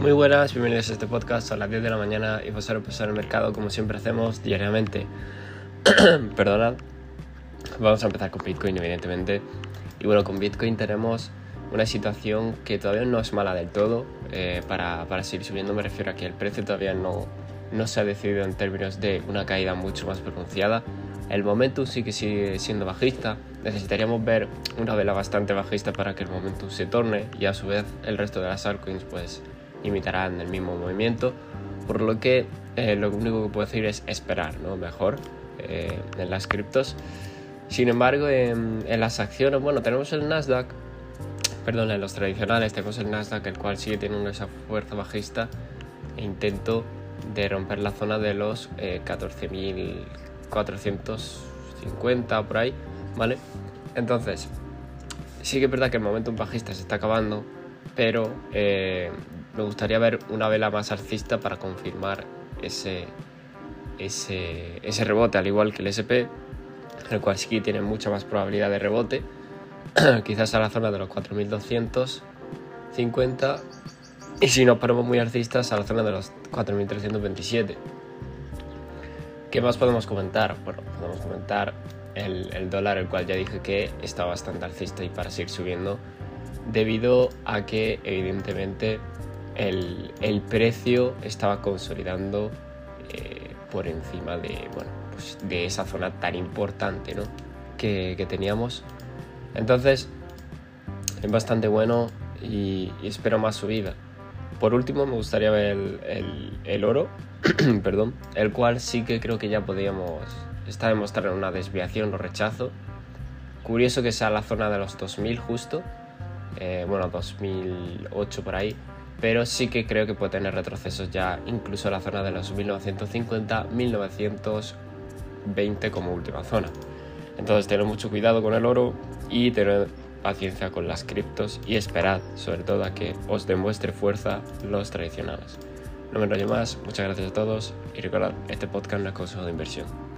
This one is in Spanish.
Muy buenas, bienvenidos a este podcast. Son las 10 de la mañana y vamos a repasar el mercado como siempre hacemos diariamente. Perdonad. Vamos a empezar con Bitcoin, evidentemente. Y bueno, con Bitcoin tenemos una situación que todavía no es mala del todo. Eh, para, para, seguir subiendo me refiero a que el precio todavía no, no se ha decidido en términos de una caída mucho más pronunciada. El momentum sí que sigue siendo bajista. Necesitaríamos ver una vela bastante bajista para que el momentum se torne y a su vez el resto de las altcoins pues imitarán el mismo movimiento. Por lo que eh, lo único que puedo decir es esperar, ¿no? Mejor eh, en las criptos. Sin embargo, en, las acciones, bueno, tenemos el Nasdaq, perdón, en los tradicionales tenemos el Nasdaq, el cual sigue teniendo esa fuerza bajista e intento de romper la zona de los eh, 14.450 por ahí, ¿vale? Entonces, sí que es verdad que el momento bajista se está acabando, pero eh, me gustaría ver una vela más alcista para confirmar ese, ese, ese rebote, al igual que el SP, el cual sí tiene mucha más probabilidad de rebote, quizás a la zona de los 4.250 y si nos ponemos muy alcistas a la zona de los 4.327. ¿Qué más podemos comentar? Bueno, podemos comentar el, el, dólar, el cual ya dije que está bastante alcista y para seguir subiendo, debido a que evidentemente el, precio estaba consolidando eh, por encima de, bueno, pues de esa zona tan importante ¿no? que, teníamos. Entonces, es bastante bueno y, espero más subida. Por último, me gustaría ver el oro, perdón, el cual sí que creo que ya podíamos, está demostrando una desviación o rechazo. Curioso que sea la zona de los 2000 justo, eh, bueno, 2008 por ahí, pero sí que creo que puede tener retrocesos ya incluso la zona de los 1950, 1920 como última zona. Entonces, tener mucho cuidado con el oro y tener paciencia con las criptos y esperad sobre todo a que os demuestre fuerza los tradicionales. No me enrollo más, muchas gracias a todos y recordad, este podcast no es consejo de inversión.